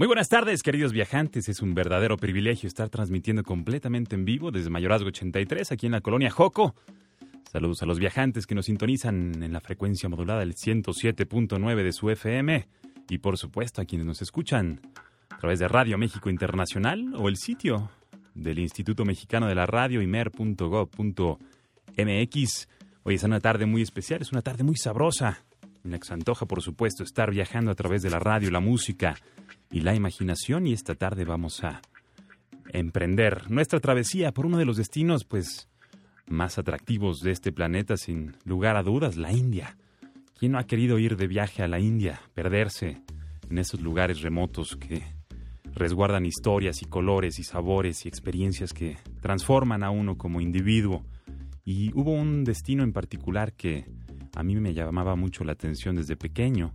Muy buenas tardes, queridos viajantes. Es un verdadero privilegio estar transmitiendo completamente en vivo desde Mayorazgo 83, aquí en la colonia Joco. Saludos a los viajantes que nos sintonizan en la frecuencia modulada del 107.9 de su FM y por supuesto a quienes nos escuchan a través de Radio México Internacional o el sitio del Instituto Mexicano de la Radio imer.gov.mx. Hoy es una tarde muy especial, es una tarde muy sabrosa en la antoja por supuesto estar viajando a través de la radio, la música y la imaginación y esta tarde vamos a emprender nuestra travesía por uno de los destinos pues más atractivos de este planeta sin lugar a dudas, la India. ¿Quién no ha querido ir de viaje a la India, perderse en esos lugares remotos que resguardan historias y colores y sabores y experiencias que transforman a uno como individuo? Y hubo un destino en particular que a mí me llamaba mucho la atención desde pequeño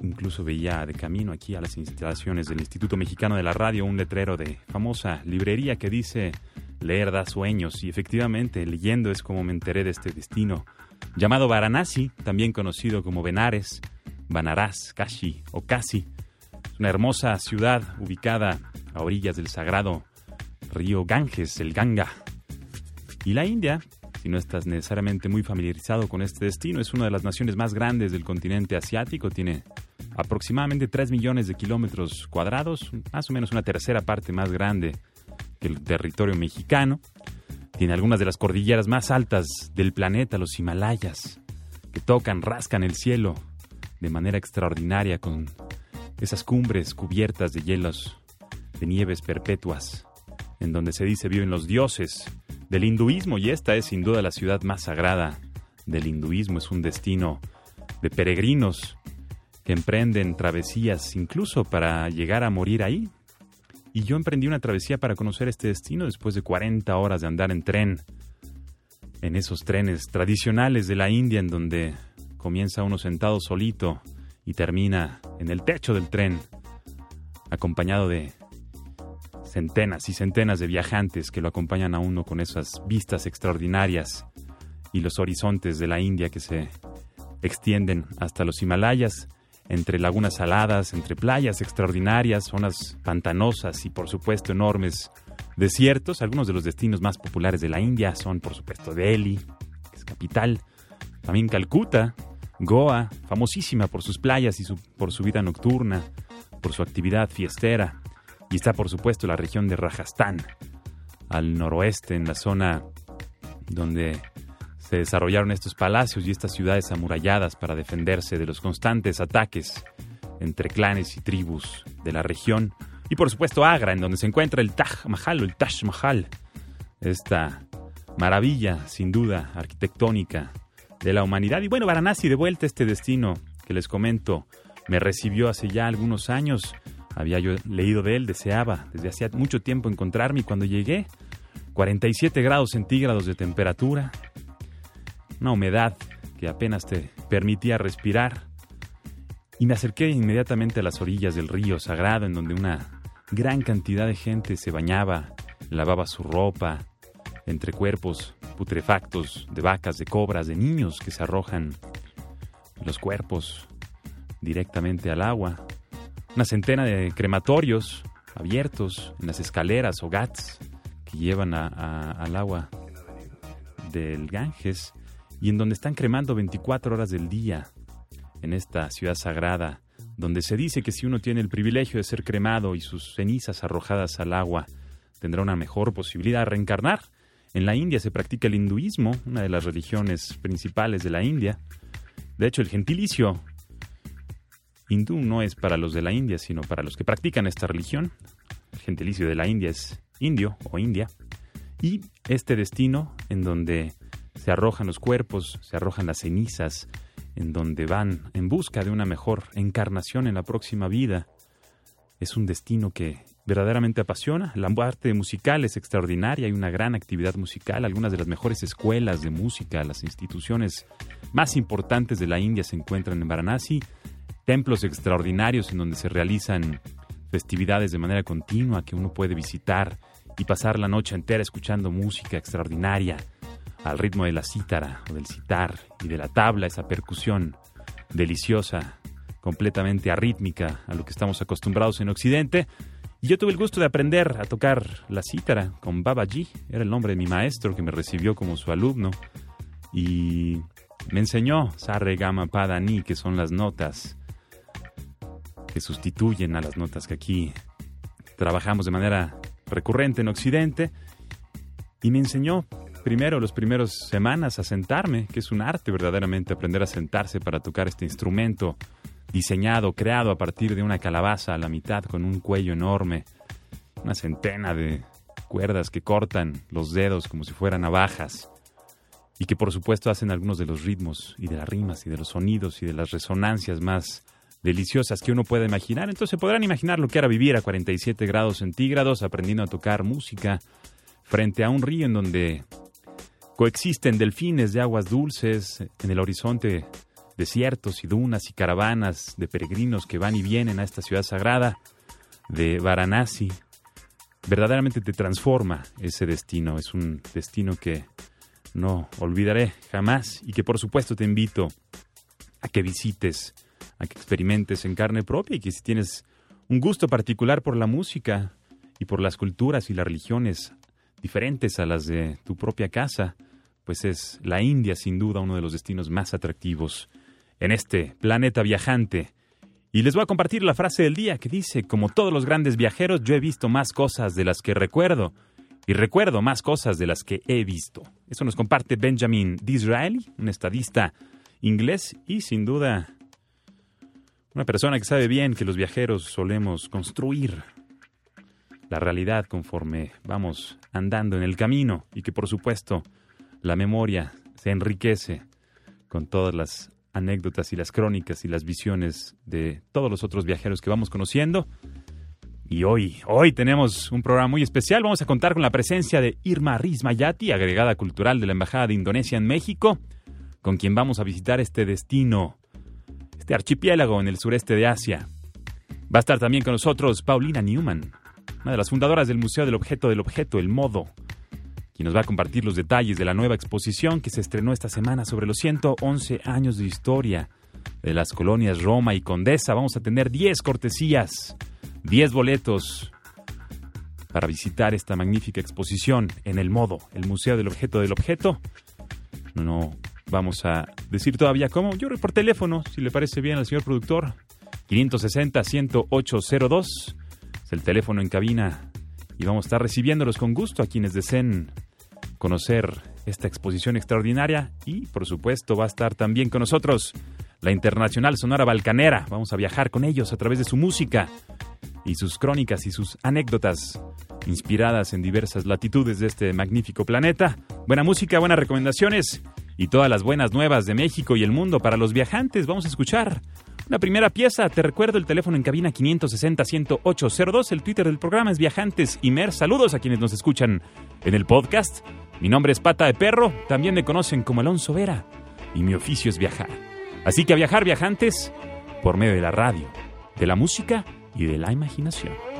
Incluso veía de camino aquí a las instalaciones del Instituto Mexicano de la Radio un letrero de famosa librería que dice leer da sueños y efectivamente leyendo es como me enteré de este destino llamado Varanasi, también conocido como Benares, Banaras, Kashi o Kasi. Una hermosa ciudad ubicada a orillas del sagrado río Ganges, el Ganga. Y la India, si no estás necesariamente muy familiarizado con este destino, es una de las naciones más grandes del continente asiático, tiene aproximadamente 3 millones de kilómetros cuadrados, más o menos una tercera parte más grande que el territorio mexicano. Tiene algunas de las cordilleras más altas del planeta, los Himalayas, que tocan, rascan el cielo de manera extraordinaria con esas cumbres cubiertas de hielos, de nieves perpetuas, en donde se dice viven los dioses del hinduismo y esta es sin duda la ciudad más sagrada del hinduismo, es un destino de peregrinos que emprenden travesías incluso para llegar a morir ahí. Y yo emprendí una travesía para conocer este destino después de 40 horas de andar en tren, en esos trenes tradicionales de la India en donde comienza uno sentado solito y termina en el techo del tren, acompañado de centenas y centenas de viajantes que lo acompañan a uno con esas vistas extraordinarias y los horizontes de la India que se extienden hasta los Himalayas entre lagunas saladas, entre playas extraordinarias, zonas pantanosas y por supuesto enormes desiertos. Algunos de los destinos más populares de la India son por supuesto Delhi, que es capital, también Calcuta, Goa, famosísima por sus playas y por su vida nocturna, por su actividad fiestera. Y está por supuesto la región de Rajasthan, al noroeste, en la zona donde se desarrollaron estos palacios y estas ciudades amuralladas para defenderse de los constantes ataques entre clanes y tribus de la región. Y por supuesto Agra, en donde se encuentra el Taj Mahal o el Taj Mahal, esta maravilla, sin duda, arquitectónica de la humanidad. Y bueno, Varanasi, de vuelta a este destino que les comento, me recibió hace ya algunos años. Había yo leído de él, deseaba desde hacía mucho tiempo encontrarme y cuando llegué, 47 grados centígrados de temperatura, una humedad que apenas te permitía respirar. Y me acerqué inmediatamente a las orillas del río sagrado en donde una gran cantidad de gente se bañaba, lavaba su ropa, entre cuerpos putrefactos de vacas, de cobras, de niños que se arrojan los cuerpos directamente al agua. Una centena de crematorios abiertos en las escaleras o gats que llevan al agua del Ganges y en donde están cremando 24 horas del día en esta ciudad sagrada, donde se dice que si uno tiene el privilegio de ser cremado y sus cenizas arrojadas al agua, tendrá una mejor posibilidad de reencarnar. En la India se practica el hinduismo, una de las religiones principales de la India. De hecho, el gentilicio hindú no es para los de la India, sino para los que practican esta religión. El gentilicio de la India es indio o India. Y este destino en donde se arrojan los cuerpos, se arrojan las cenizas en donde van en busca de una mejor encarnación en la próxima vida. Es un destino que verdaderamente apasiona. La arte musical es extraordinaria, hay una gran actividad musical, algunas de las mejores escuelas de música, las instituciones más importantes de la India se encuentran en Varanasi, templos extraordinarios en donde se realizan festividades de manera continua que uno puede visitar y pasar la noche entera escuchando música extraordinaria al ritmo de la cítara o del citar y de la tabla, esa percusión deliciosa, completamente arrítmica a lo que estamos acostumbrados en Occidente. Yo tuve el gusto de aprender a tocar la cítara con Babaji, era el nombre de mi maestro que me recibió como su alumno y me enseñó Sarre, Gama, Pada, Ni, que son las notas que sustituyen a las notas que aquí trabajamos de manera recurrente en Occidente y me enseñó primero, los primeros semanas a sentarme, que es un arte verdaderamente aprender a sentarse para tocar este instrumento diseñado, creado a partir de una calabaza a la mitad con un cuello enorme, una centena de cuerdas que cortan los dedos como si fueran navajas y que por supuesto hacen algunos de los ritmos y de las rimas y de los sonidos y de las resonancias más deliciosas que uno puede imaginar. Entonces podrán imaginar lo que era vivir a 47 grados centígrados aprendiendo a tocar música frente a un río en donde coexisten delfines de aguas dulces, en el horizonte desiertos y dunas y caravanas de peregrinos que van y vienen a esta ciudad sagrada de Varanasi. Verdaderamente te transforma ese destino, es un destino que no olvidaré jamás y que por supuesto te invito a que visites a que experimentes en carne propia y que si tienes un gusto particular por la música y por las culturas y las religiones diferentes a las de tu propia casa, pues es la India sin duda uno de los destinos más atractivos en este planeta viajante. Y les voy a compartir la frase del día que dice, como todos los grandes viajeros, yo he visto más cosas de las que recuerdo y recuerdo más cosas de las que he visto. Eso nos comparte Benjamin Disraeli, un estadista inglés y sin duda una persona que sabe bien que los viajeros solemos construir la realidad conforme vamos andando en el camino y que por supuesto la memoria se enriquece con todas las anécdotas y las crónicas y las visiones de todos los otros viajeros que vamos conociendo. Y hoy, hoy tenemos un programa muy especial. Vamos a contar con la presencia de Irma Rismayati, agregada cultural de la Embajada de Indonesia en México, con quien vamos a visitar este destino este archipiélago en el sureste de Asia. Va a estar también con nosotros Paulina Newman, una de las fundadoras del Museo del Objeto del Objeto, El Modo, quien nos va a compartir los detalles de la nueva exposición que se estrenó esta semana sobre los 111 años de historia de las colonias Roma y Condesa. Vamos a tener 10 cortesías, 10 boletos para visitar esta magnífica exposición en El Modo, el Museo del Objeto del Objeto. No Vamos a decir todavía cómo. Yo por teléfono, si le parece bien al señor productor. 560-10802 el teléfono en cabina y vamos a estar recibiéndolos con gusto a quienes deseen conocer esta exposición extraordinaria y por supuesto va a estar también con nosotros la Internacional Sonora Balcanera. Vamos a viajar con ellos a través de su música y sus crónicas y sus anécdotas inspiradas en diversas latitudes de este magnífico planeta. Buena música, buenas recomendaciones y todas las buenas nuevas de México y el mundo para los viajantes. Vamos a escuchar una primera pieza. Te recuerdo el teléfono en cabina 560-10802. El Twitter del programa es Viajantes y Mer. Saludos a quienes nos escuchan en el podcast. Mi nombre es Pata de Perro. También me conocen como Alonso Vera. Y mi oficio es viajar. Así que a viajar viajantes por medio de la radio, de la música y de la imaginación.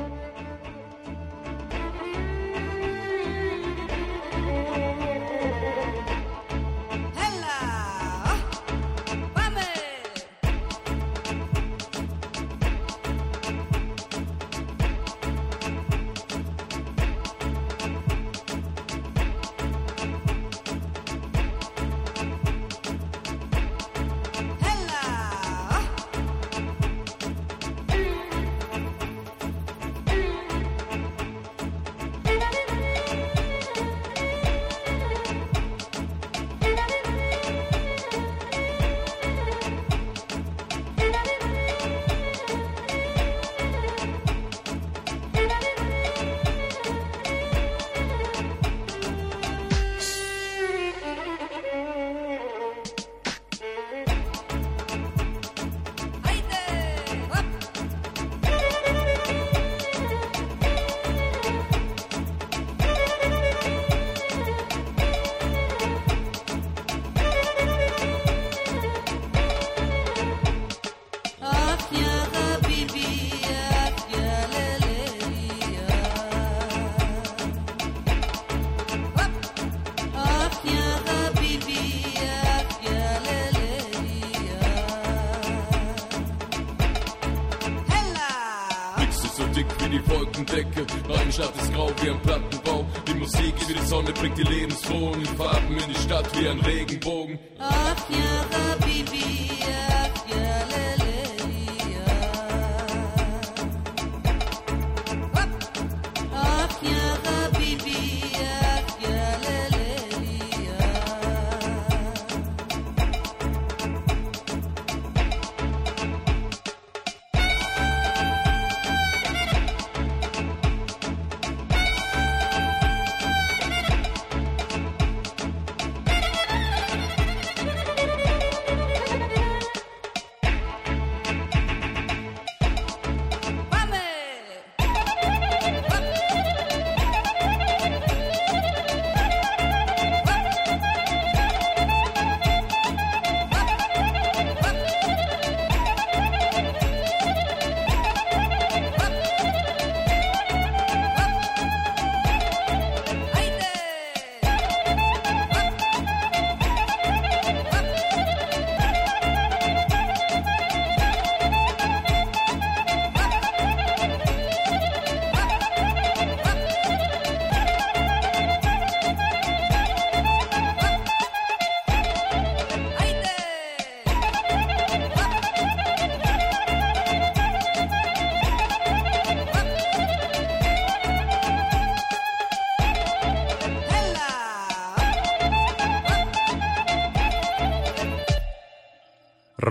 Wolkendecke. Leidenschaft ist grau wie ein Plattenbau. Die Musik wie die Sonne bringt die Lebensfrohen. Die Farben in die Stadt wie ein Regenbogen.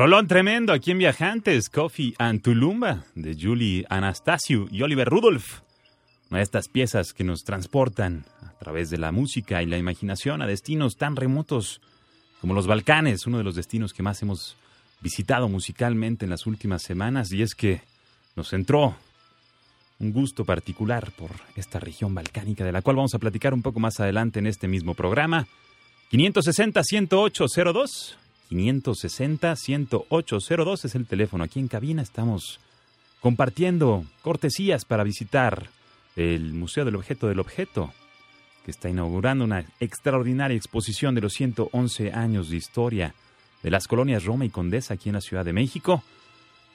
Rolón tremendo aquí en Viajantes, Coffee and Tulumba, de Julie Anastasio y Oliver Rudolph. Una de estas piezas que nos transportan a través de la música y la imaginación a destinos tan remotos como los Balcanes, uno de los destinos que más hemos visitado musicalmente en las últimas semanas, y es que nos entró un gusto particular por esta región balcánica, de la cual vamos a platicar un poco más adelante en este mismo programa. 560-10802 560-10802 es el teléfono. Aquí en cabina estamos compartiendo cortesías para visitar el Museo del Objeto del Objeto, que está inaugurando una extraordinaria exposición de los 111 años de historia de las colonias Roma y Condesa aquí en la Ciudad de México.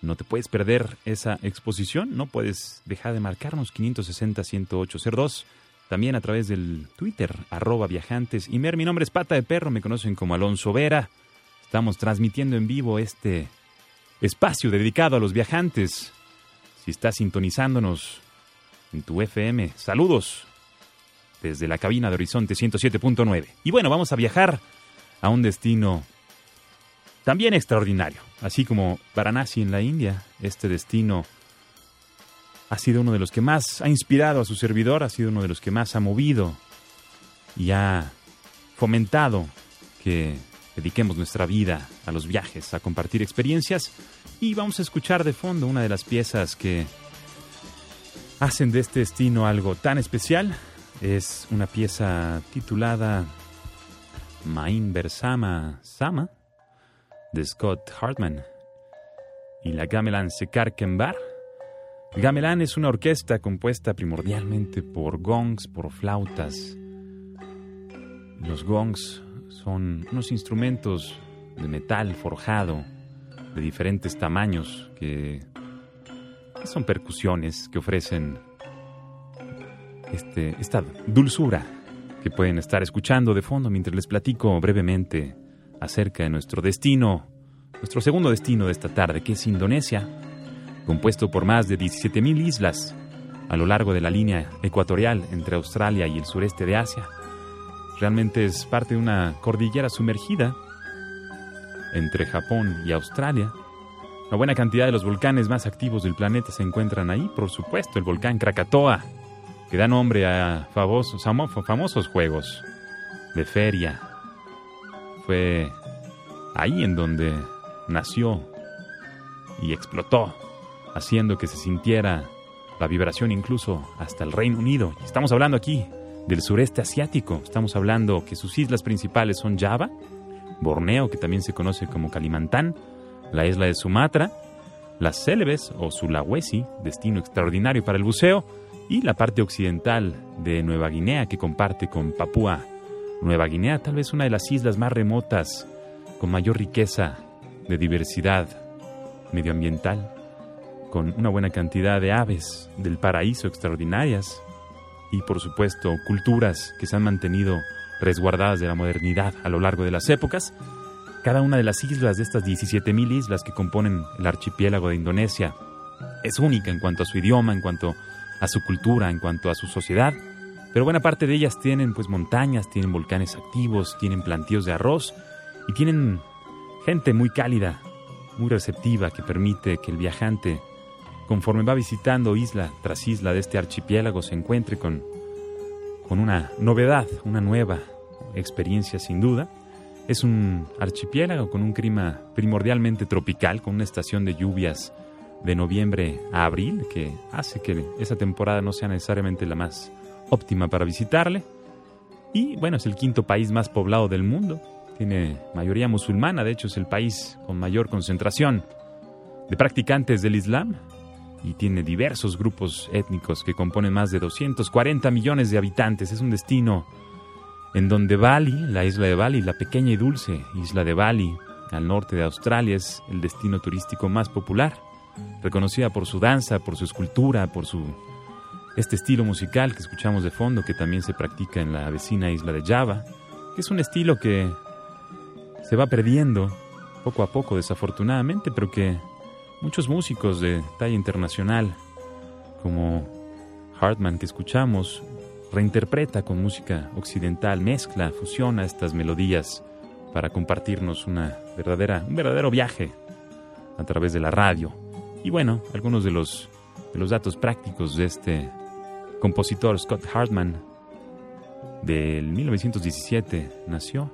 No te puedes perder esa exposición, no puedes dejar de marcarnos 560-10802. También a través del Twitter, arroba viajantes. Y mer, mi nombre es Pata de Perro, me conocen como Alonso Vera. Estamos transmitiendo en vivo este espacio dedicado a los viajantes. Si estás sintonizándonos en tu FM, saludos desde la cabina de Horizonte 107.9. Y bueno, vamos a viajar a un destino también extraordinario. Así como Varanasi en la India, este destino ha sido uno de los que más ha inspirado a su servidor, ha sido uno de los que más ha movido y ha fomentado que dediquemos nuestra vida a los viajes, a compartir experiencias y vamos a escuchar de fondo una de las piezas que hacen de este destino algo tan especial. Es una pieza titulada Main Bersama Sama de Scott Hartman y la Gamelan Sekarkenbar. El gamelan es una orquesta compuesta primordialmente por gongs, por flautas. Los gongs son unos instrumentos de metal forjado de diferentes tamaños que, son percusiones que ofrecen este, esta dulzura que pueden estar escuchando de fondo mientras les platico brevemente acerca de nuestro destino, nuestro segundo destino de esta tarde, que es Indonesia, compuesto por más de 17.000 islas a lo largo de la línea ecuatorial entre Australia y el sureste de Asia. Realmente es parte de una cordillera sumergida entre Japón y Australia. Una buena cantidad de los volcanes más activos del planeta se encuentran ahí, por supuesto, el volcán Krakatoa, que da nombre a famosos, famosos juegos de feria. Fue ahí en donde nació y explotó, haciendo que se sintiera la vibración incluso hasta el Reino Unido. Estamos hablando aquí del sureste asiático. Estamos hablando que sus islas principales son Java, Borneo, que también se conoce como Kalimantan, la isla de Sumatra, las Celebes o Sulawesi, destino extraordinario para el buceo, y la parte occidental de Nueva Guinea, que comparte con Papúa Nueva Guinea, tal vez una de las islas más remotas con mayor riqueza de diversidad medioambiental. con una buena cantidad de aves del paraíso extraordinarias y por supuesto culturas que se han mantenido resguardadas de la modernidad a lo largo de las épocas. Cada una de las islas de estas 17.000 islas que componen el archipiélago de Indonesia es única en cuanto a su idioma, en cuanto a su cultura, en cuanto a su sociedad, pero buena parte de ellas tienen pues montañas, tienen volcanes activos, tienen plantíos de arroz y tienen gente muy cálida, muy receptiva que permite que el viajante conforme va visitando isla tras isla de este archipiélago se encuentre con con una novedad, una nueva experiencia sin duda. Es un archipiélago con un clima primordialmente tropical, con una estación de lluvias de noviembre a abril, que hace que esa temporada no sea necesariamente la más óptima para visitarle. Y bueno, es el quinto país más poblado del mundo. Tiene mayoría musulmana, de hecho es el país con mayor concentración de practicantes del Islam y tiene diversos grupos étnicos que componen más de 240 millones de habitantes. Es un destino en donde Bali, la isla de Bali, la pequeña y dulce isla de Bali, al norte de Australia, es el destino turístico más popular, reconocida por su danza, por su escultura, por su este estilo musical que escuchamos de fondo, que también se practica en la vecina isla de Java, que es un estilo que se va perdiendo poco a poco, desafortunadamente, pero que muchos músicos de talla internacional, como Hartman que escuchamos, reinterpreta con música occidental, mezcla, fusiona estas melodías para compartirnos una verdadera, un verdadero viaje a través de la radio. Y bueno, algunos de los, de los datos prácticos de este compositor Scott Hartman del 1917 nació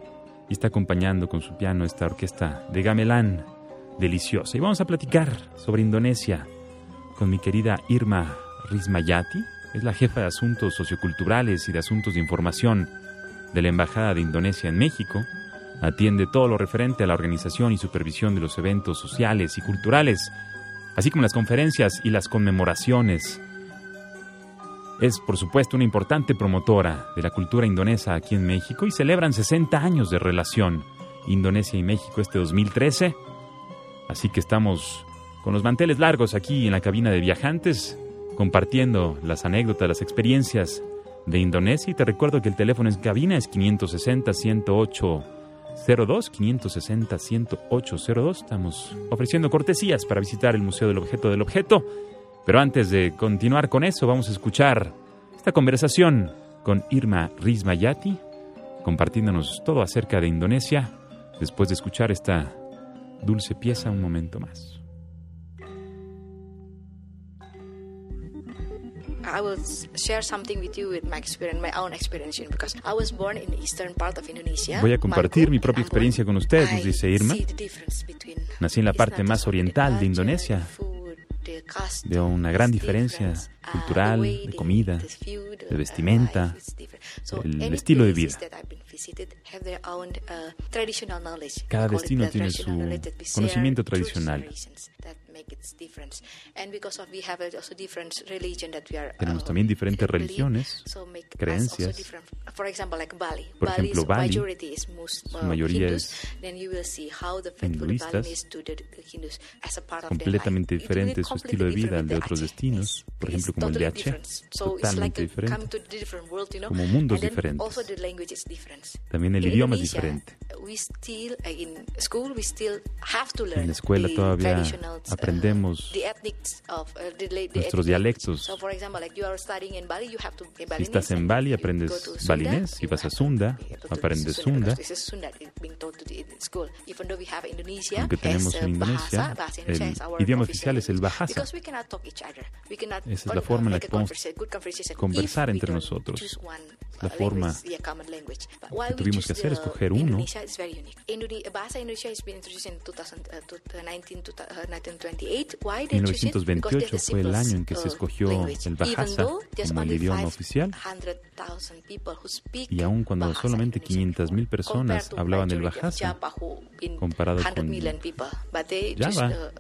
y está acompañando con su piano esta orquesta de gamelán deliciosa. Y vamos a platicar sobre Indonesia con mi querida Irma Rismayati, es la jefa de asuntos socioculturales y de asuntos de información de la Embajada de Indonesia en México. Atiende todo lo referente a la organización y supervisión de los eventos sociales y culturales, así como las conferencias y las conmemoraciones. Es, por supuesto, una importante promotora de la cultura indonesa aquí en México y celebran 60 años de relación Indonesia y México este 2013. Así que estamos con los manteles largos aquí en la cabina de viajantes compartiendo las anécdotas, las experiencias de Indonesia. Y te recuerdo que el teléfono en cabina es 560-108-02, 560-108-02. Estamos ofreciendo cortesías para visitar el Museo del Objeto del Objeto. Pero antes de continuar con eso, vamos a escuchar esta conversación con Irma Rizmayati, compartiéndonos todo acerca de Indonesia, después de escuchar esta dulce pieza un momento más. I will share something with you with my experience, my own experience, because I was born in the eastern part of Indonesia. Voy a compartir mi propia experiencia con ustedes, nos dice Irma. Nací en la parte más oriental de Indonesia. Veo una gran diferencia cultural, de comida, de vestimenta, el estilo de vida. Cada destino tiene su conocimiento tradicional. Tenemos también diferentes religiones, creencias. Por ejemplo, Bali, su mayoría es hinduistas, completamente diferente su estilo de vida al de otros destinos, por ejemplo como el de totalmente diferente, como mundos diferentes. También el idioma es diferente. En la escuela todavía aprendemos nuestros dialectos. Si estás en Bali, aprendes balinés. Si vas a Sunda, aprendes Sunda. Aunque tenemos en Indonesia, el idioma oficial es el Bahasa. Esa es la forma en la que podemos conversar entre nosotros. La forma que tuvimos que hacer es escoger uno. En 1928 fue el año en que se escogió el Bahasa como el idioma oficial. Y aun cuando solamente 500.000 personas hablaban del Bahasa, comparado con Java,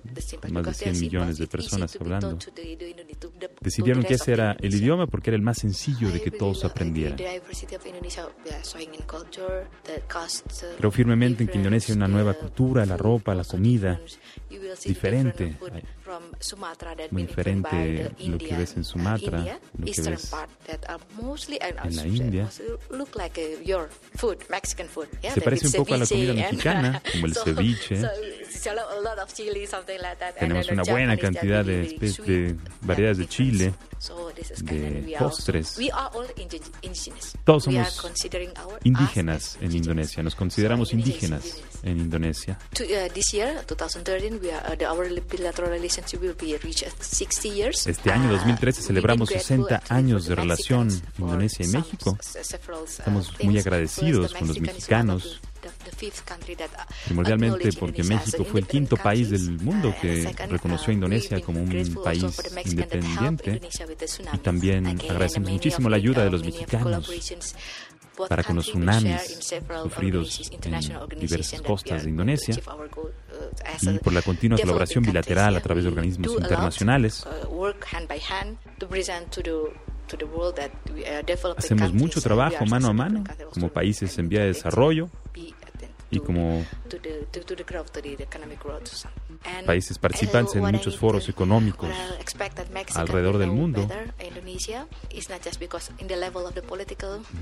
más de 100 millones de personas hablando, Decidieron que ese era el idioma porque era el más sencillo de que todos aprendieran. Uh, Creo firmemente en que Indonesia hay una nueva cultura, la ropa, la comida, diferente. Muy diferente lo que ves en Sumatra, lo que ves en la India. uh, Se parece un poco a la comida mexicana, como el ceviche. Tenemos una buena cantidad de de variedades de chile, de postres. Todos somos indígenas en. Indonesia, nos consideramos indígenas en Indonesia. To, uh, this year, 2013, we are, uh, the, our bilateral relationship will be reached at 60 years. Este año, Uh, 2013, we've celebramos been grateful 60 actually años de relación Indonesia y México. several, uh, Estamos muy agradecidos con los mexicanos, uh, primordialmente porque México fue el quinto país del mundo Uh, que reconoció a uh, Indonesia como un país independiente. Y también agradecemos muchísimo la ayuda de uh, los mexicanos para con los tsunamis sufridos en diversas costas de Indonesia uh, y por la continua colaboración bilateral a través de organismos internacionales. Hacemos mucho trabajo mano a mano como países en vía de desarrollo y como países participantes en muchos foros económicos alrededor del mundo.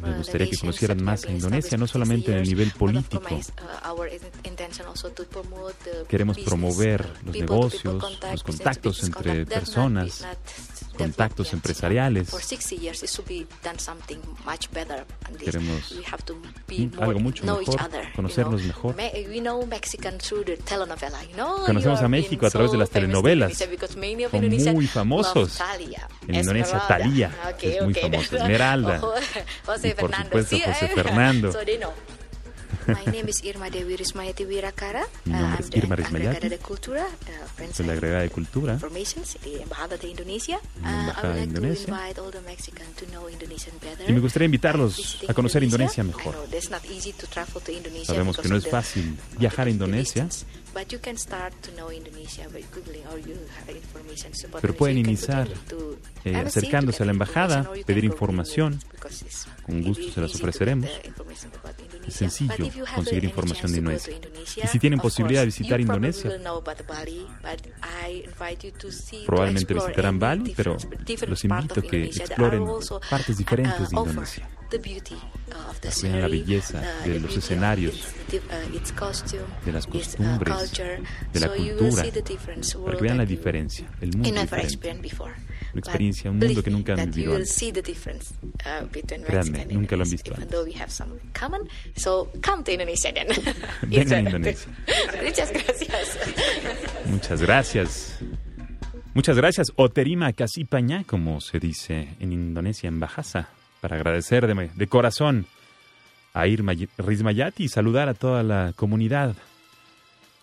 Me gustaría que conocieran más a Indonesia, no solamente en el nivel político. Queremos promover los negocios, los contactos entre personas, contactos empresariales. For 60 years, it should be done something much better. on this. Queremos algo mucho mejor, conocernos mejor. Conocemos a México a través de las telenovelas. Son muy famosos. En Indonesia, Okay, es muy famosa, Esmeralda. Y por Fernando. supuesto, José. Fernando. My name is Irma Dewi Rismayati Wirakara. Mi nombre Uh, es I'm the Irma Rismayati. de Cultura, uh, Soy la agregada de Cultura. Informations, de Embajada de Indonesia. Uh, I Embajada de Indonesia. to invite all the Mexicans to know Indonesian better. Y me gustaría invitarlos a conocer Indonesia mejor. Sabemos que no es fácil viajar a Indonesia, distance, But you can start to know Indonesia by googling or you have information about Pero pueden iniciar, eh, acercándose a la embajada, pedir información. Con gusto se las ofreceremos. Es sencillo Conseguir información de Indonesia. Y si tienen posibilidad de visitar Indonesia, Probablemente visitarán Bali, pero los invito a que exploren partes diferentes de uh, Indonesia. uh, Vean la belleza uh, de los escenarios, uh, de las uh, costumbres, de la cultura, para que vean la diferencia, el mundo diferente. Una experiencia, un mundo que nunca han vivido antes. uh, Créanme, and nunca lo han visto antes. To Indonesia then. Vengan a Indonesia. Muchas gracias. Muchas gracias. Muchas gracias, Oterima Kasipaña, como se dice en Indonesia, en Bahasa, para agradecer de, de corazón a Irma Rismayati y saludar a toda la comunidad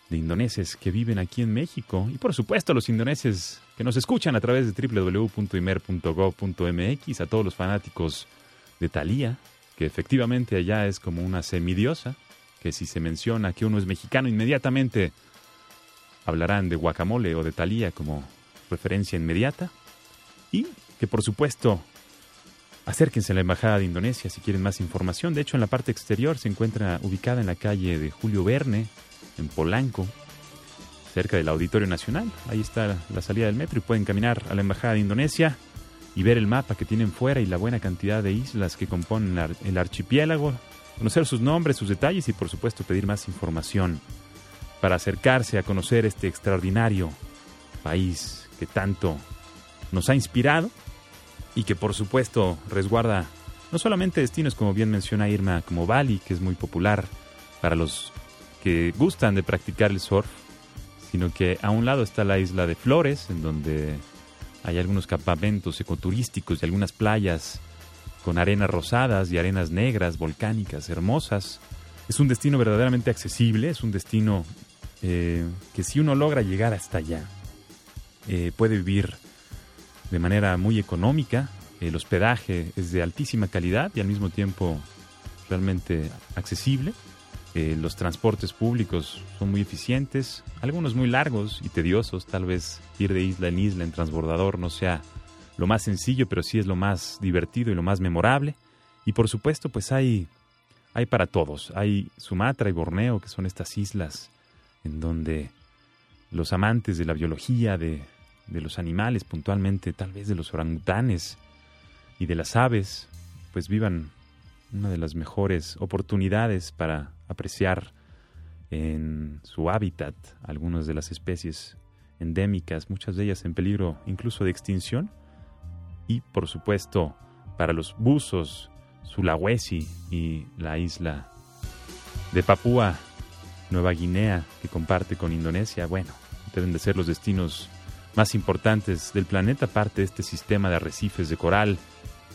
de indoneses que viven aquí en México y por supuesto a los indoneses que nos escuchan a través de www.imer.gov.mx, a todos los fanáticos de Thalía, que efectivamente allá es como una semidiosa, que si se menciona que uno es mexicano inmediatamente hablarán de guacamole o de Thalía como referencia inmediata y que por supuesto acérquense a la Embajada de Indonesia si quieren más información. De hecho, en la parte exterior se encuentra ubicada en la calle de Julio Verne, en Polanco, cerca del Auditorio Nacional. Ahí está la salida del metro y pueden caminar a la Embajada de Indonesia y ver el mapa que tienen fuera y la buena cantidad de islas que componen el archipiélago, conocer sus nombres, sus detalles y por supuesto pedir más información para acercarse a conocer este extraordinario país que tanto nos ha inspirado y que por supuesto resguarda no solamente destinos como bien menciona Irma como Bali, que es muy popular para los que gustan de practicar el surf, sino que a un lado está la isla de Flores, en donde hay algunos campamentos ecoturísticos y algunas playas con arenas rosadas y arenas negras, volcánicas, hermosas. Es un destino verdaderamente accesible, es un destino eh, que si uno logra llegar hasta allá, eh, puede vivir de manera muy económica, el hospedaje es de altísima calidad y al mismo tiempo realmente accesible. Eh, los transportes públicos son muy eficientes, algunos muy largos y tediosos. Tal vez ir de isla en isla en transbordador no sea lo más sencillo, pero sí es lo más divertido y lo más memorable. Y por supuesto, pues hay, hay para todos. Hay Sumatra y Borneo, que son estas islas en donde los amantes de la biología, de, de los animales, puntualmente tal vez de los orangutanes y de las aves, pues vivan una de las mejores oportunidades para apreciar en su hábitat algunas de las especies endémicas, muchas de ellas en peligro incluso de extinción, y por supuesto para los buzos, Sulawesi y la isla de Papúa, Nueva Guinea, que comparte con Indonesia, bueno, deben de ser los destinos más importantes del planeta, parte de este sistema de arrecifes de coral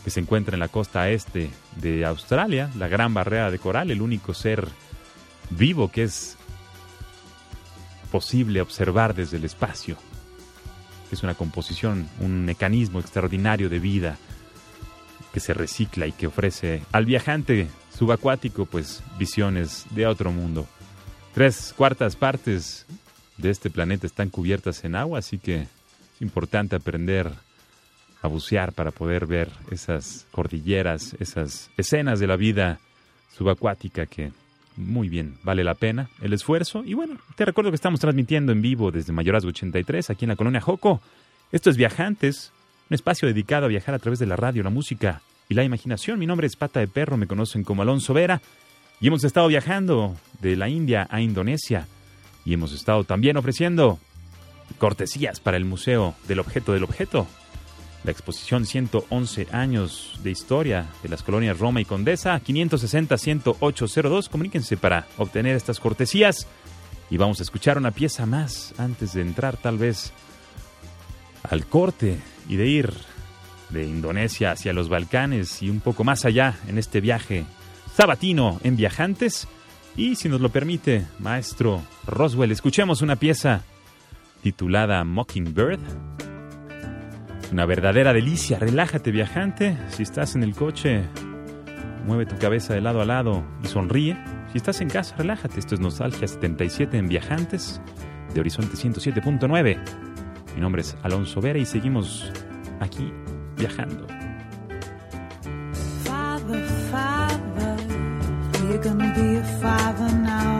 que se encuentra en la costa este de Australia, la gran barrera de coral, el único ser vivo que es posible observar desde el espacio. Es una composición, un mecanismo extraordinario de vida que se recicla y que ofrece al viajante subacuático pues visiones de otro mundo. Tres cuartas partes de este planeta están cubiertas en agua, así que es importante aprender a bucear para poder ver esas cordilleras, esas escenas de la vida subacuática que muy bien, vale la pena el esfuerzo. Y bueno, te recuerdo que estamos transmitiendo en vivo desde Mayorazgo 83, aquí en la colonia Joco. Esto es Viajantes, un espacio dedicado a viajar a través de la radio, la música y la imaginación. Mi nombre es Pata de Perro, me conocen como Alonso Vera. Y hemos estado viajando de la India a Indonesia. Y hemos estado también ofreciendo cortesías para el Museo del Objeto del Objeto, la exposición 111 años de historia de las colonias Roma y Condesa, 560-10802. Comuníquense para obtener estas cortesías. Y vamos a escuchar una pieza más antes de entrar tal vez al corte y de ir de Indonesia hacia los Balcanes y un poco más allá en este viaje sabatino en Viajantes. Y si nos lo permite, maestro Roswell, escuchemos una pieza titulada Mockingbird una verdadera delicia. Relájate, viajante. Si estás en el coche, mueve tu cabeza de lado a lado y sonríe. Si estás en casa, relájate. Esto es Nostalgia 77 en Viajantes de Horizonte 107.9. Mi nombre es Alonso Vera y seguimos aquí viajando. Father, father, you're gonna be a father now.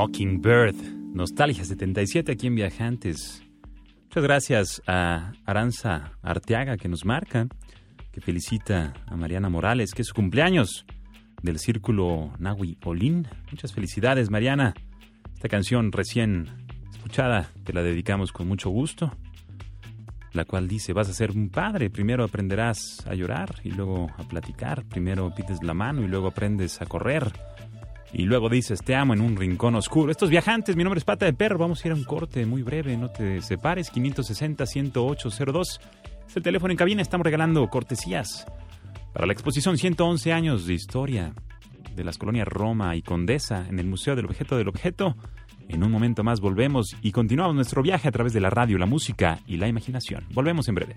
Mockingbird, Nostalgia 77 aquí en Viajantes. Muchas gracias a Aranza Arteaga que nos marca, que felicita a Mariana Morales, que es su cumpleaños del Círculo Nahui Olin. Muchas felicidades, Mariana. Esta canción recién escuchada te la dedicamos con mucho gusto, la cual dice, vas a ser un padre, primero aprenderás a llorar y luego a platicar, primero pides la mano y luego aprendes a correr. Y luego dices, te amo en un rincón oscuro. Estos viajantes, mi nombre es Pata de Perro. Vamos a ir a un corte muy breve, no te separes. 560-10802. Es el teléfono en cabina. Estamos regalando cortesías para la exposición 111 años de historia de las colonias Roma y Condesa en el Museo del Objeto del Objeto. En un momento más volvemos y continuamos nuestro viaje a través de la radio, la música y la imaginación. Volvemos en breve.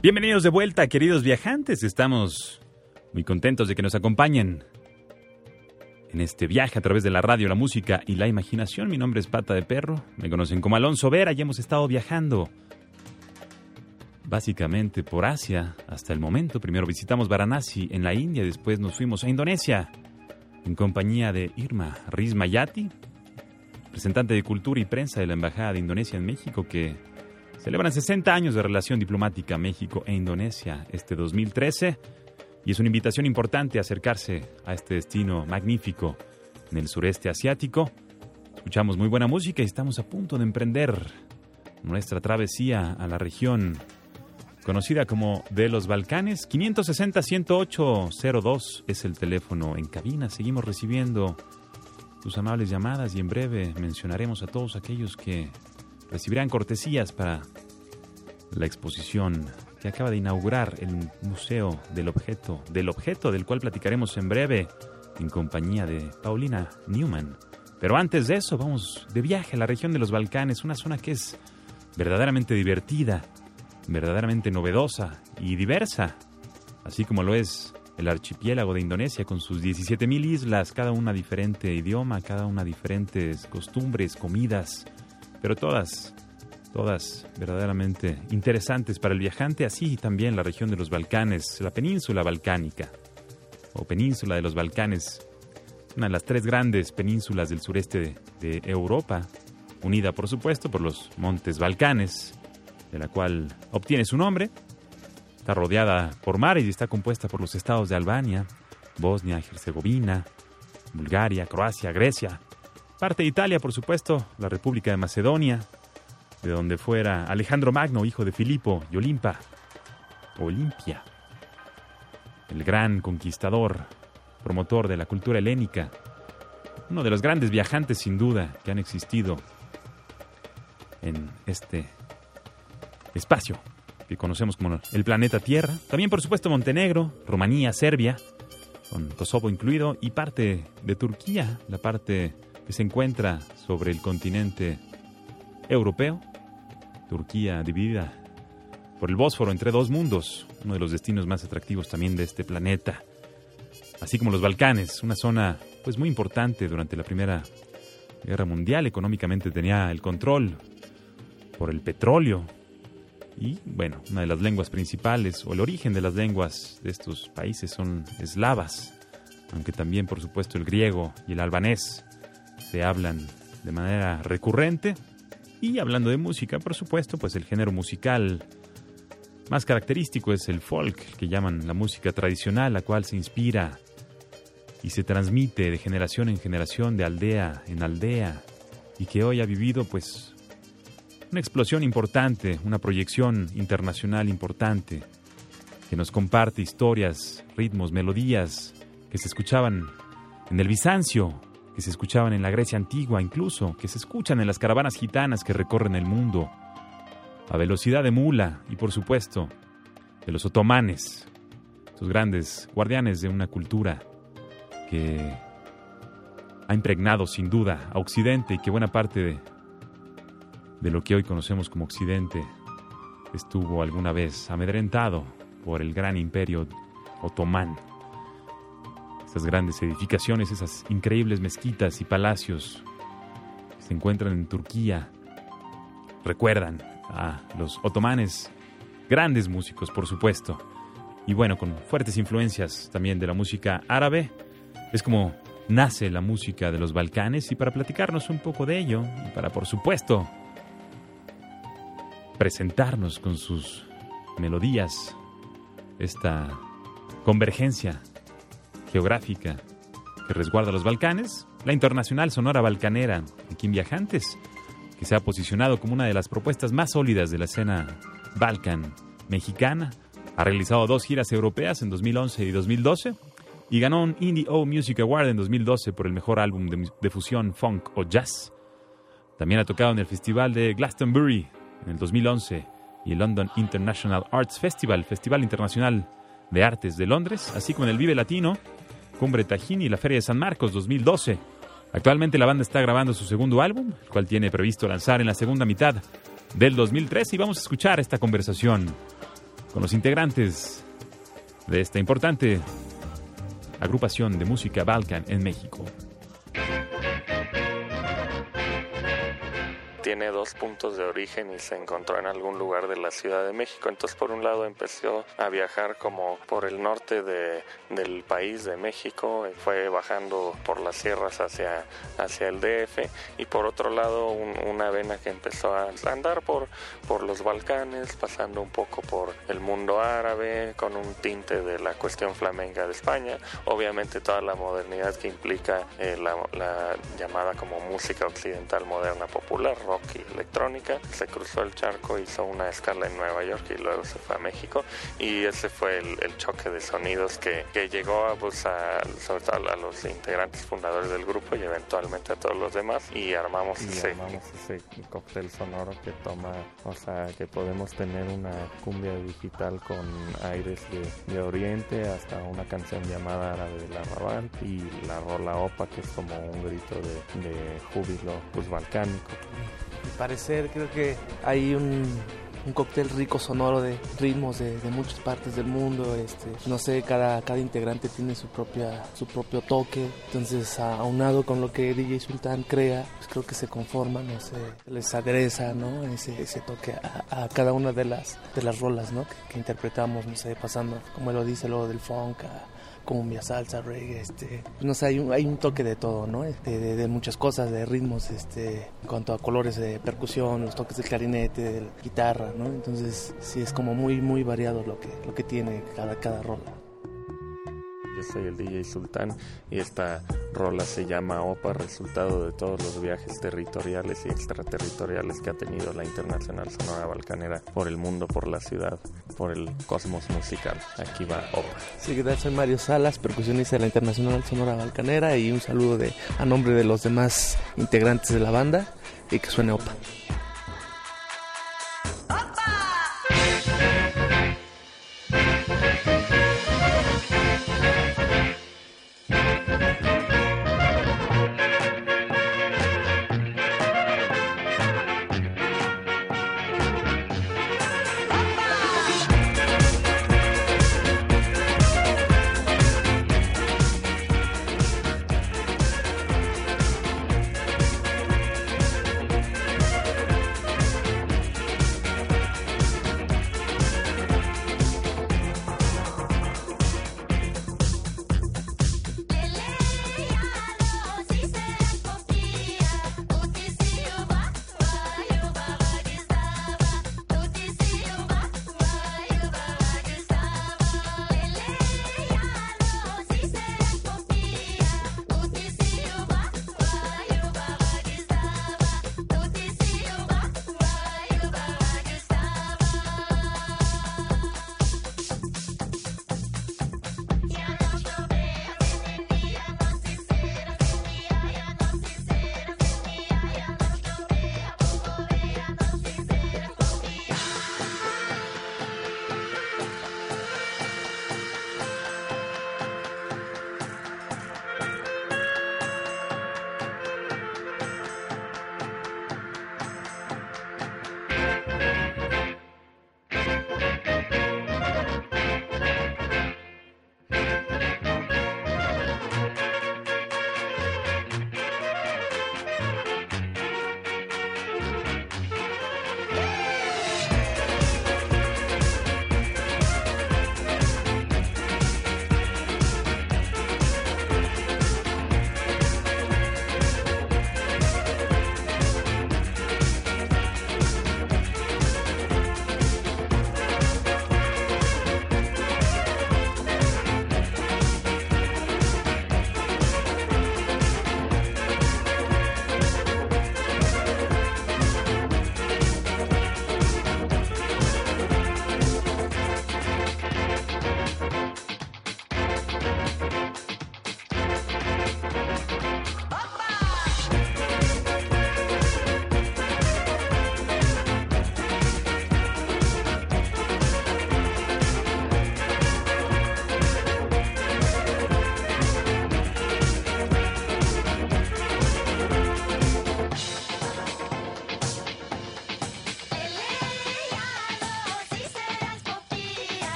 Bienvenidos de vuelta, queridos viajantes. Estamos muy contentos de que nos acompañen en este viaje a través de la radio, la música y la imaginación. Mi nombre es Pata de Perro. Me conocen como Alonso Vera y hemos estado viajando básicamente por Asia hasta el momento. Primero visitamos Varanasi en la India, después nos fuimos a Indonesia en compañía de Irma Rismayati, representante de Cultura y Prensa de la Embajada de Indonesia en México, que celebran 60 años de relación diplomática México e Indonesia este 2013 y es una invitación importante acercarse a este destino magnífico en el sureste asiático. Escuchamos muy buena música y estamos a punto de emprender nuestra travesía a la región conocida como de los Balcanes. 560-108-02 es el teléfono en cabina. Seguimos recibiendo tus amables llamadas y en breve mencionaremos a todos aquellos que recibirán cortesías para la exposición que acaba de inaugurar el Museo del Objeto, del objeto del cual platicaremos en breve en compañía de Paulina Newman. Pero antes de eso, vamos de viaje a la región de los Balcanes, una zona que es verdaderamente divertida, verdaderamente novedosa y diversa, así como lo es el archipiélago de Indonesia con sus 17.000 islas, cada una diferente idioma, cada una diferentes costumbres, comidas, pero todas, todas verdaderamente interesantes para el viajante, así también la región de los Balcanes, la península balcánica, o península de los Balcanes, una de las tres grandes penínsulas del sureste de, de Europa, unida por supuesto por los montes Balcanes, de la cual obtiene su nombre. Está rodeada por mares y está compuesta por los estados de Albania, Bosnia, Herzegovina, Bulgaria, Croacia, Grecia, parte de Italia, por supuesto, la República de Macedonia, de donde fuera Alejandro Magno, hijo de Filipo y Olimpa, Olimpia, el gran conquistador, promotor de la cultura helénica, uno de los grandes viajantes sin duda que han existido en este espacio que conocemos como el planeta Tierra. También, por supuesto, Montenegro, Rumanía, Serbia, con Kosovo incluido, y parte de Turquía, la parte se encuentra sobre el continente europeo. Turquía dividida por el Bósforo entre dos mundos, uno de los destinos más atractivos también de este planeta. Así como los Balcanes, una zona pues muy importante durante la Primera Guerra Mundial, económicamente tenía el control por el petróleo. Y bueno, una de las lenguas principales o el origen de las lenguas de estos países son eslavas, aunque también por supuesto el griego y el albanés se hablan de manera recurrente. Y hablando de música, por supuesto, pues el género musical más característico es el folk, que llaman la música tradicional, la cual se inspira y se transmite de generación en generación, de aldea en aldea, y que hoy ha vivido pues una explosión importante, una proyección internacional importante, que nos comparte historias, ritmos, melodías que se escuchaban en el Bizancio, que se escuchaban en la Grecia antigua incluso, que se escuchan en las caravanas gitanas que recorren el mundo, a velocidad de mula y por supuesto de los otomanes, sus grandes guardianes de una cultura que ha impregnado sin duda a Occidente y que buena parte de, de lo que hoy conocemos como Occidente estuvo alguna vez amedrentado por el gran imperio otomán. Esas grandes edificaciones, esas increíbles mezquitas y palacios que se encuentran en Turquía, recuerdan a los otomanes, grandes músicos por supuesto, y bueno, con fuertes influencias también de la música árabe, es como nace la música de los Balcanes y para platicarnos un poco de ello y para por supuesto presentarnos con sus melodías esta convergencia geográfica que resguarda los Balcanes, la Internacional Sonora Balcanera, aquí en Viajantes, que se ha posicionado como una de las propuestas más sólidas de la escena balcan mexicana, ha realizado dos giras europeas en 2011 y 2012 y ganó un Indie O Music Award en 2012 por el mejor álbum de, de, fusión funk o jazz. También ha tocado en el Festival de Glastonbury en el 2011 y el London International Arts Festival, Festival Internacional de Artes de Londres, así como en el Vive Latino, Cumbre Tajín y la Feria de San Marcos 2012. Actualmente la banda está grabando su segundo álbum, el cual tiene previsto lanzar en la segunda mitad del 2013 y vamos a escuchar esta conversación con los integrantes de esta importante agrupación de música Balkan en México. Tiene dos puntos de origen y se encontró en algún lugar de la Ciudad de México. Entonces, por un lado, empezó a viajar como por el norte de, del país de México, fue bajando por las sierras hacia, hacia el DF, y por otro lado, una vena que empezó a andar por, por los Balcanes, pasando un poco por el mundo árabe, con un tinte de la cuestión flamenca de España, obviamente toda la modernidad que implica eh, la, la llamada como música occidental moderna popular, rock y electrónica. Se cruzó el charco, hizo una escala en Nueva York y luego se fue a México. Y ese fue el, el choque de sonidos que, que llegó a, pues, a, sobre todo a los integrantes fundadores del grupo y eventualmente a todos los demás. Y armamos, y ese, armamos ese cóctel sonoro que toma, o sea, que podemos tener una cumbia digital con aires de, de Oriente hasta una canción llamada Árabe del Arrabal y la rola Opa, que es como un grito de, de júbilo pues balcánico mi parecer creo que hay un, un cóctel rico sonoro de ritmos de, de, muchas partes del mundo este no sé cada cada integrante tiene su propia su propio toque entonces aunado con lo que DJ Sultan crea pues creo que se conforma no sé les agresa no ese, ese toque a, cada una de las de las rolas no que, interpretamos no sé pasando como lo dice luego del funk cumbia, salsa, reggae, este, no sé, hay un, hay un toque de todo, ¿no? Este, de, de, muchas cosas, de ritmos, este, en cuanto a colores de percusión, los toques del clarinete, de la guitarra, ¿no? Entonces, sí es como muy, muy variado lo que, lo que tiene cada, cada rola. Yo soy el DJ Sultán y esta rola se llama OPA, resultado de todos los viajes territoriales y extraterritoriales que ha tenido la Internacional Sonora Balcanera por el mundo, por la ciudad, por el cosmos musical. Aquí va OPA. Sí, ¿qué tal? Soy Mario Salas, percusionista de la Internacional Sonora Balcanera y un saludo de, a nombre de los demás integrantes de la banda y que suene OPA. Opa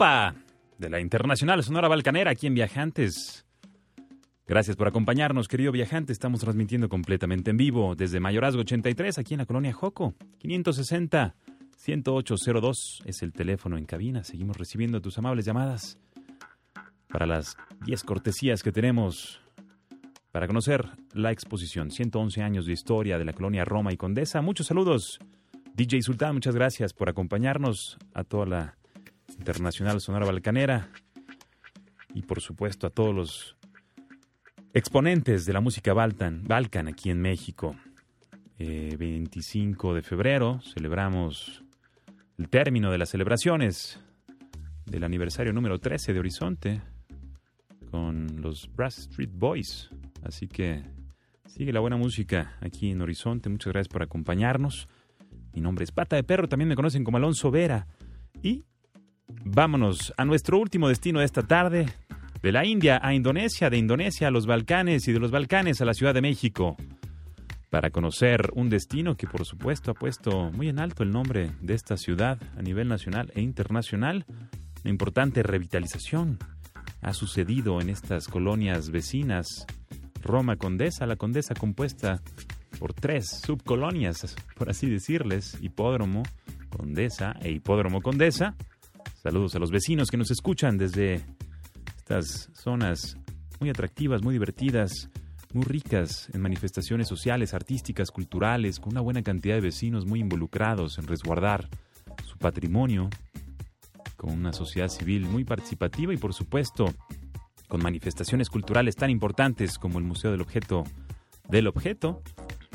de la Internacional Sonora Balcanera aquí en Viajantes. Gracias por acompañarnos, querido viajante. Estamos transmitiendo completamente en vivo desde Mayorazgo 83, aquí en la colonia Joco. 560 10802 es el teléfono en cabina. Seguimos recibiendo tus amables llamadas para las 10 cortesías que tenemos para conocer la exposición 111 años de historia de la colonia Roma y Condesa. Muchos saludos. DJ Sultán, muchas gracias por acompañarnos a toda la Internacional Sonora Balcanera y por supuesto a todos los exponentes de la música Balkan, Balkan aquí en México. 25 eh, de febrero celebramos el término de las celebraciones del aniversario número 13 de Horizonte con los Brass Street Boys. Así que sigue la buena música aquí en Horizonte. Muchas gracias por acompañarnos. Mi nombre es Pata de Perro, también me conocen como Alonso Vera. Y vámonos a nuestro último destino de esta tarde, de la India a Indonesia, de Indonesia a los Balcanes y de los Balcanes a la Ciudad de México, para conocer un destino que por supuesto ha puesto muy en alto el nombre de esta ciudad a nivel nacional e internacional. Una importante revitalización ha sucedido en estas colonias vecinas. Roma Condesa, la Condesa compuesta por tres subcolonias, por así decirles, Hipódromo, Condesa e Hipódromo Condesa. Saludos a los vecinos que nos escuchan desde estas zonas muy atractivas, muy divertidas, muy ricas en manifestaciones sociales, artísticas, culturales, con una buena cantidad de vecinos muy involucrados en resguardar su patrimonio, con una sociedad civil muy participativa y por supuesto con manifestaciones culturales tan importantes como el Museo del Objeto del Objeto.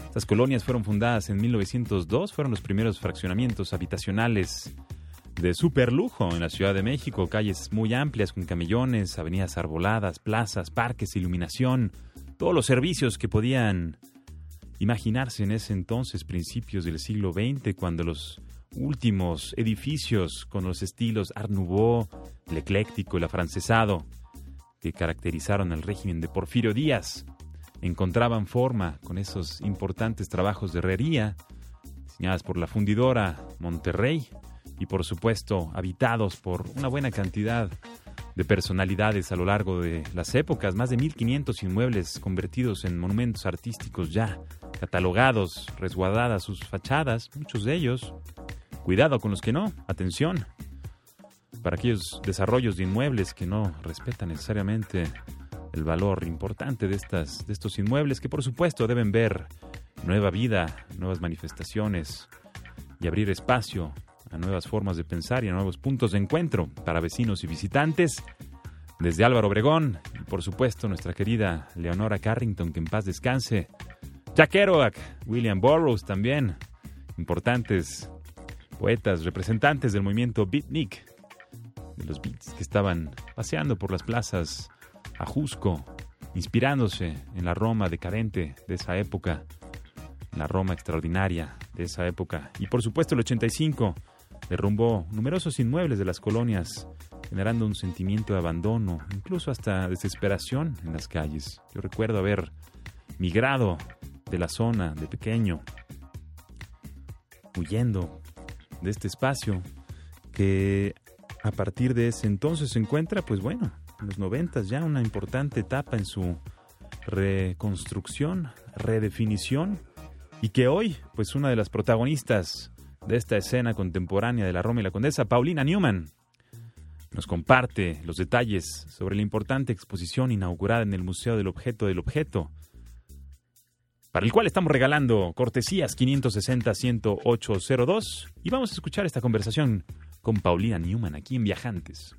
Estas colonias fueron fundadas en 1902, fueron los primeros fraccionamientos habitacionales de super lujo en la Ciudad de México, calles muy amplias con camellones, avenidas arboladas, plazas, parques, iluminación, todos los servicios que podían imaginarse en ese entonces, principios del siglo XX, cuando los últimos edificios con los estilos Art Nouveau, el ecléctico, el afrancesado, que caracterizaron al régimen de Porfirio Díaz, encontraban forma con esos importantes trabajos de herrería, diseñadas por la fundidora Monterrey, y por supuesto habitados por una buena cantidad de personalidades a lo largo de las épocas, más de 1500 inmuebles convertidos en monumentos artísticos ya catalogados, resguardadas sus fachadas, muchos de ellos. Cuidado con los que no, atención. Para aquellos desarrollos de inmuebles que no respetan necesariamente el valor importante de, estas, de estos inmuebles, que por supuesto deben ver nueva vida, nuevas manifestaciones y abrir espacio a nuevas formas de pensar y a nuevos puntos de encuentro para vecinos y visitantes. Desde Álvaro Obregón y por supuesto nuestra querida Leonora Carrington, que en paz descanse. Jack Kerouac, William Burroughs también, importantes poetas, representantes del movimiento beatnik, de los beats que estaban paseando por las plazas a Jusco, inspirándose en la Roma decadente de esa época, la Roma extraordinaria de esa época. Y por supuesto el 85 derrumbó numerosos inmuebles de las colonias, generando un sentimiento de abandono, incluso hasta desesperación en las calles. Yo recuerdo haber migrado de la zona de pequeño, huyendo de este espacio que a partir de ese entonces se encuentra, pues bueno, en los noventas ya una importante etapa en su reconstrucción, redefinición y que hoy, pues una de las protagonistas de esta escena contemporánea de la Roma y la Condesa, Paulina Newman, nos comparte los detalles sobre la importante exposición inaugurada en el Museo del Objeto del Objeto, para el cual estamos regalando cortesías 560-10802 y vamos a escuchar esta conversación con Paulina Newman aquí en Viajantes.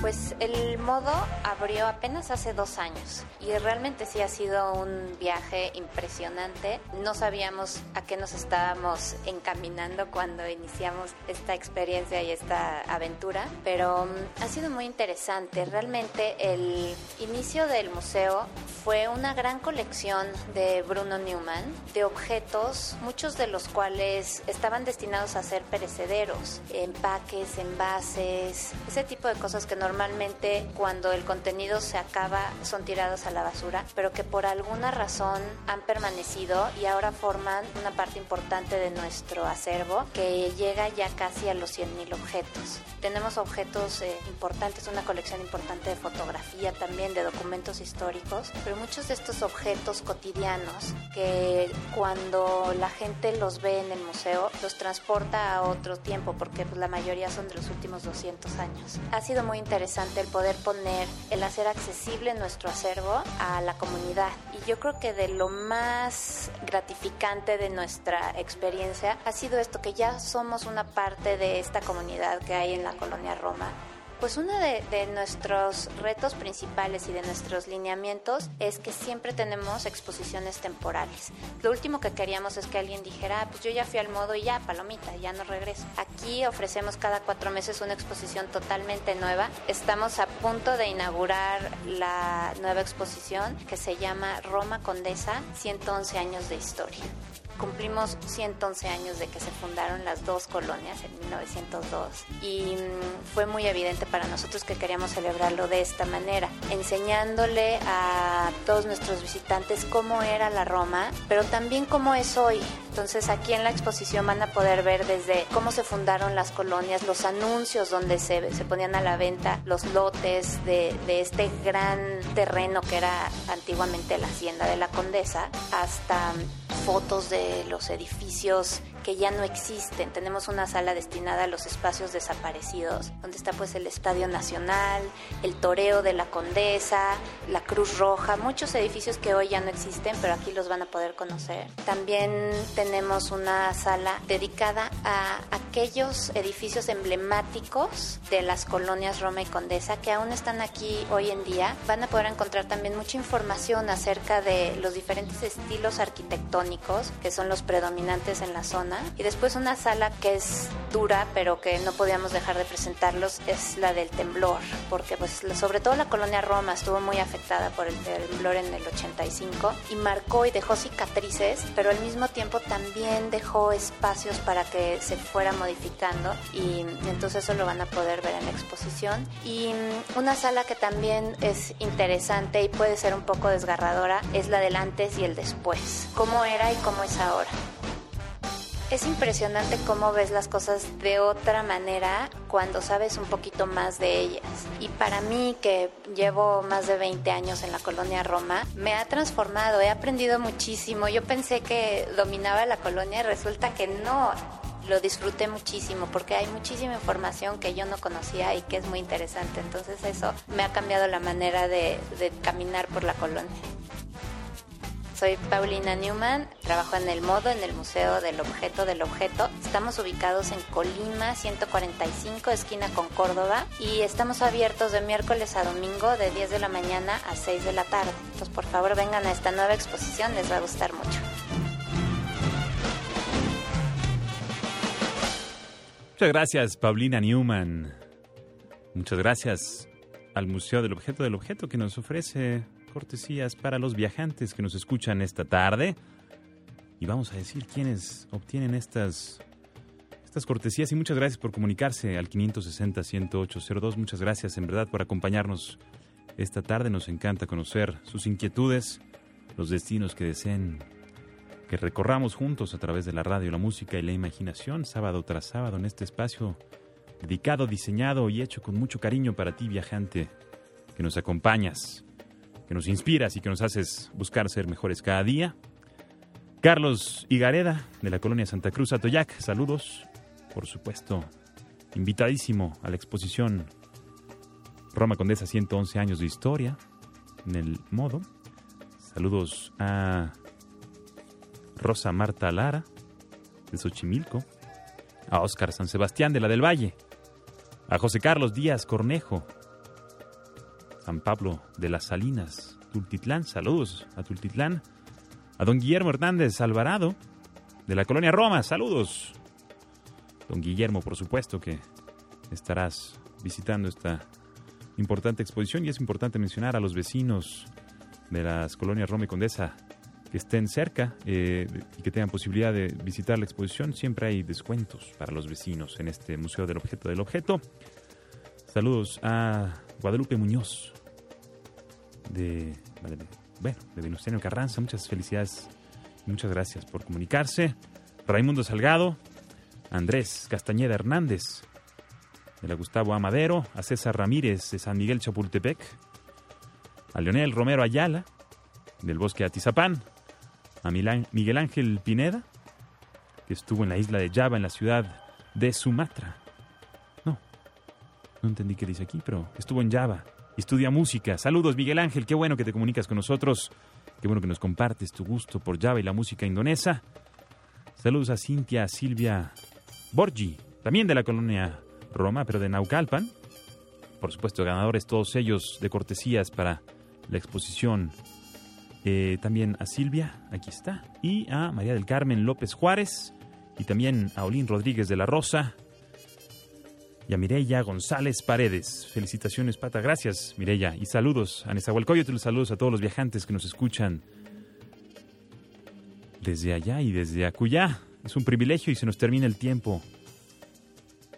Pues el modo abrió apenas hace dos años y realmente sí ha sido un viaje impresionante. No sabíamos a qué nos estábamos encaminando cuando iniciamos esta experiencia y esta aventura, pero mm, ha sido muy interesante. Realmente el inicio del museo fue una gran colección de Bruno Newman, de objetos, muchos de los cuales estaban destinados a ser perecederos, empaques, envases, ese tipo de cosas que no normalmente cuando el contenido se acaba son tirados a la basura, pero que por alguna razón han permanecido y ahora forman una parte importante de nuestro acervo que llega ya casi a los 100.000 objetos. Tenemos objetos eh, importantes, una colección importante de fotografía también, de documentos históricos, pero muchos de estos objetos cotidianos que cuando la gente los ve en el museo los transporta a otro tiempo porque pues, la mayoría son de los últimos 200 años. Ha sido muy interesante el poder poner, el hacer accesible nuestro acervo a la comunidad. Y yo creo que de lo más gratificante de nuestra experiencia ha sido esto que ya somos una parte de esta comunidad que hay en la colonia Roma pues uno de, nuestros retos principales y de nuestros lineamientos es que siempre tenemos exposiciones temporales. Lo último que queríamos es que alguien dijera, ah, pues yo ya fui al modo y ya, palomita, ya no regreso. Aquí ofrecemos cada cuatro meses una exposición totalmente nueva. Estamos a punto de inaugurar la nueva exposición que se llama Roma Condesa, 111 años de historia cumplimos 111 años de que se fundaron las dos colonias en 1902 y mm, fue muy evidente para nosotros que queríamos celebrarlo de esta manera, enseñándole a todos nuestros visitantes cómo era la Roma, pero también cómo es hoy. Entonces aquí en la exposición van a poder ver desde cómo se fundaron las colonias, los anuncios donde se, se ponían a la venta los lotes de, de este gran terreno que era antiguamente la hacienda de la condesa, hasta fotos de los edificios ya no existen. Tenemos una sala destinada a los espacios desaparecidos, donde está pues el Estadio Nacional, el Toreo de la Condesa, la Cruz Roja, muchos edificios que hoy ya no existen, pero aquí los van a poder conocer. También tenemos una sala dedicada a aquellos edificios emblemáticos de las colonias Roma y Condesa que aún están aquí hoy en día. Van a poder encontrar también mucha información acerca de los diferentes estilos arquitectónicos que son los predominantes en la zona y después una sala que es dura, pero que no podíamos dejar de presentarlos, es la del temblor, porque pues sobre todo la colonia Roma estuvo muy afectada por el temblor en el 85 y marcó y dejó cicatrices, pero al mismo tiempo también dejó espacios para que se fuera modificando y entonces eso lo van a poder ver en la exposición. Y mm, una sala que también es interesante y puede ser un poco desgarradora es la del antes y el después, cómo era y cómo es ahora. Es impresionante cómo ves las cosas de otra manera cuando sabes un poquito más de ellas. Y para mí, que llevo más de 20 años en la colonia Roma, me ha transformado, he aprendido muchísimo. Yo pensé que dominaba la colonia y resulta que no. Lo disfruté muchísimo porque hay muchísima información que yo no conocía y que es muy interesante. Entonces eso me ha cambiado la manera de, de caminar por la colonia. Soy Paulina Newman, trabajo en el modo en el Museo del Objeto del Objeto. Estamos ubicados en Colima 145, esquina con Córdoba, y estamos abiertos de miércoles a domingo de 10 de la mañana a 6 de la tarde. Entonces, por favor, vengan a esta nueva exposición, les va a gustar mucho. Muchas gracias, Paulina Newman. Muchas gracias al Museo del Objeto del Objeto que nos ofrece cortesías para los viajantes que nos escuchan esta tarde. Y vamos a decir quiénes obtienen estas, estas cortesías. Y muchas gracias por comunicarse al 560-10802. Muchas gracias en verdad por acompañarnos esta tarde. Nos encanta conocer sus inquietudes, los destinos que deseen que recorramos juntos a través de la radio, la música y la imaginación, sábado tras sábado en este espacio dedicado, diseñado y hecho con mucho cariño para ti, viajante, que nos acompañas que nos inspiras y que nos haces buscar ser mejores cada día. Carlos Igareda, de la colonia Santa Cruz Atoyac, saludos. Por supuesto, invitadísimo a la exposición Roma Condesa 111 años de historia en el modo. Saludos a Rosa Marta Lara, de Xochimilco, a Óscar San Sebastián de la del Valle, a José Carlos Díaz Cornejo, San Pablo de las Salinas, Tultitlán. Saludos a Tultitlán. A don Guillermo Hernández Alvarado, de la colonia Roma. Saludos. Don Guillermo, por supuesto que estarás visitando esta importante exposición y es importante mencionar a los vecinos de las colonias Roma y Condesa que estén cerca eh, y que tengan posibilidad de visitar la exposición. Siempre hay descuentos para los vecinos en este Museo del Objeto del Objeto. Saludos a Guadalupe Muñoz de, bueno, de Venustiano Carranza. Muchas felicidades muchas gracias por comunicarse. Raimundo Salgado, Andrés Castañeda Hernández, de la Gustavo Amadero, a César Ramírez de San Miguel Chapultepec, a Leonel Romero Ayala, del Bosque Atizapán, a Miguel Ángel Pineda, que estuvo en la isla de Java, en la ciudad de Sumatra. No, entendí qué dice aquí, pero estuvo en Java estudia música. Saludos, Miguel Ángel, qué bueno que te comunicas con nosotros, qué bueno que nos compartes tu gusto por Java y la música indonesa. Saludos a Cintia Silvia Borgi, también de la colonia Roma, pero de Naucalpan. Por supuesto, ganadores todos ellos de cortesías para la exposición. Eh, también a Silvia, aquí está, y a María del Carmen López Juárez, y también a Olín Rodríguez de la Rosa, y a Mireya González Paredes. Felicitaciones, Pata. Gracias, Mireya. Y saludos a Nezahualcóyotl, saludos a todos los viajantes que nos escuchan desde allá y desde acullá. Es un privilegio y se nos termina el tiempo.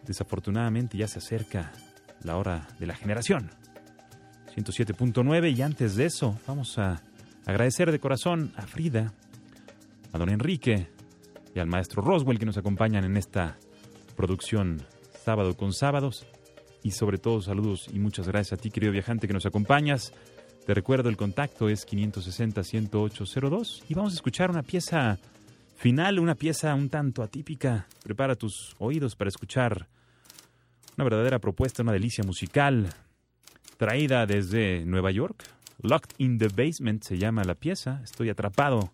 Desafortunadamente ya se acerca la hora de la generación. 107.9 y antes de eso vamos a agradecer de corazón a Frida, a don Enrique y al maestro Roswell que nos acompañan en esta producción sábado con sábados. Y sobre todo saludos y muchas gracias a ti querido viajante que nos acompañas. Te recuerdo el contacto es 560-10802 y vamos a escuchar una pieza final, una pieza un tanto atípica. Prepara tus oídos para escuchar una verdadera propuesta, una delicia musical traída desde Nueva York. Locked in the Basement se llama la pieza. Estoy atrapado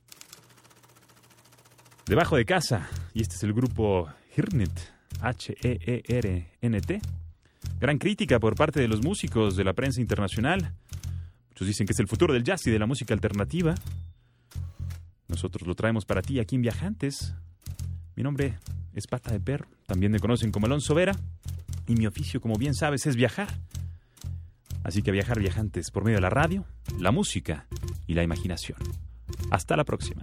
debajo de casa. Y este es el grupo Hirnet, H-E-E-R-N-T. Gran crítica por parte de los músicos de la prensa internacional. Muchos dicen que es el futuro del jazz y de la música alternativa. Nosotros lo traemos para ti aquí en Viajantes. Mi nombre es Pata de Perro, también me conocen como Alonso Vera, y mi oficio, como bien sabes, es viajar. Así que viajar viajantes por medio de la radio, la música y la imaginación. Hasta la próxima.